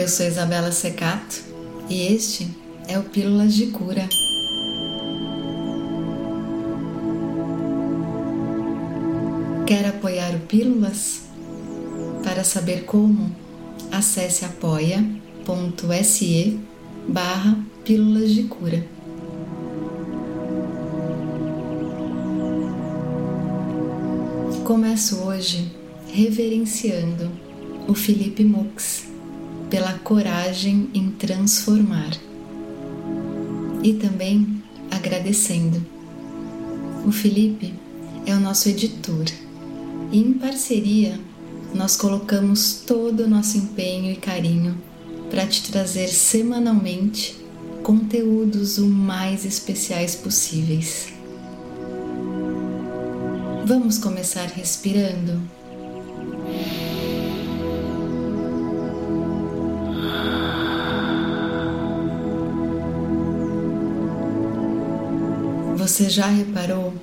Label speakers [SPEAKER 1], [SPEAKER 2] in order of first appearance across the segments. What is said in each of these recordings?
[SPEAKER 1] Eu sou Isabela Secato e este é o Pílulas de Cura. Quer apoiar o Pílulas? Para saber como, acesse apoia.se barra Pílulas de Cura. Começo hoje reverenciando o Felipe Mux pela coragem em transformar e também agradecendo. O Felipe é o nosso editor e, em parceria, nós colocamos todo o nosso empenho e carinho para te trazer semanalmente conteúdos o mais especiais possíveis. Vamos começar respirando. Você já reparou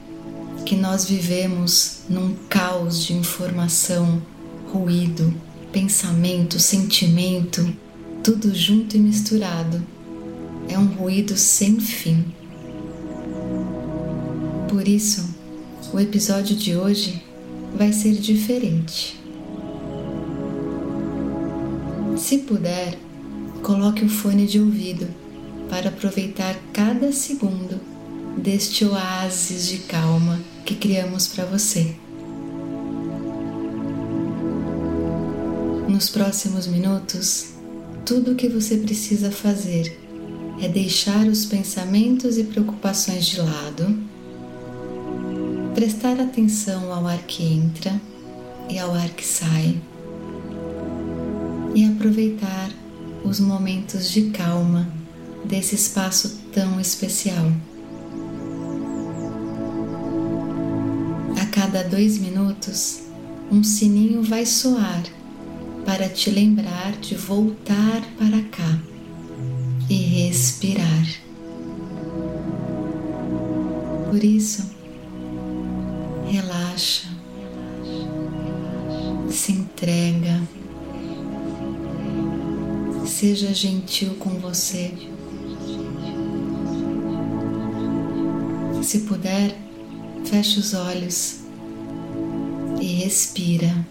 [SPEAKER 1] que nós vivemos num caos de informação, ruído, pensamento, sentimento, tudo junto e misturado? É um ruído sem fim. Por isso, o episódio de hoje vai ser diferente. Se puder, coloque o fone de ouvido para aproveitar cada segundo deste oásis de calma que criamos para você. Nos próximos minutos, tudo o que você precisa fazer é deixar os pensamentos e preocupações de lado, prestar atenção ao ar que entra e ao ar que sai, e aproveitar os momentos de calma desse espaço tão especial. Cada dois minutos, um sininho vai soar para te lembrar de voltar para cá e respirar. Por isso, relaxa, se entrega, seja gentil com você. Se puder, feche os olhos respira.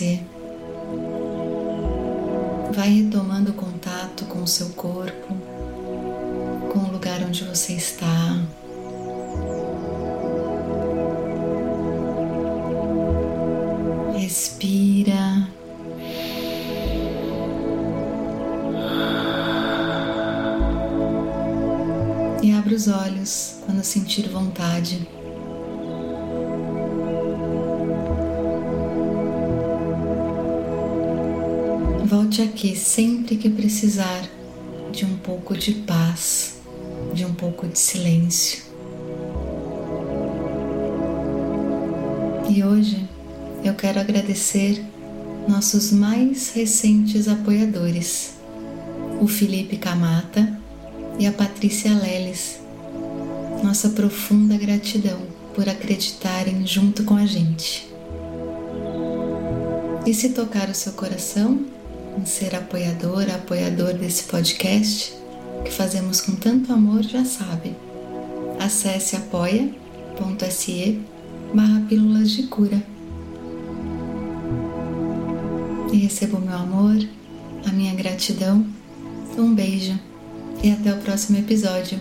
[SPEAKER 1] Você, vai retomando contato com o seu corpo, com o lugar onde você está. Respira. E abra os olhos quando sentir vontade. Volte aqui sempre que precisar de um pouco de paz, de um pouco de silêncio. E hoje eu quero agradecer nossos mais recentes apoiadores, o Felipe Camata e a Patrícia Leles. Nossa profunda gratidão por acreditarem junto com a gente. E se tocar o seu coração, em ser apoiadora, apoiador desse podcast que fazemos com tanto amor, já sabe. Acesse apoia.se barra pílulas de cura e receba o meu amor, a minha gratidão. Um beijo e até o próximo episódio.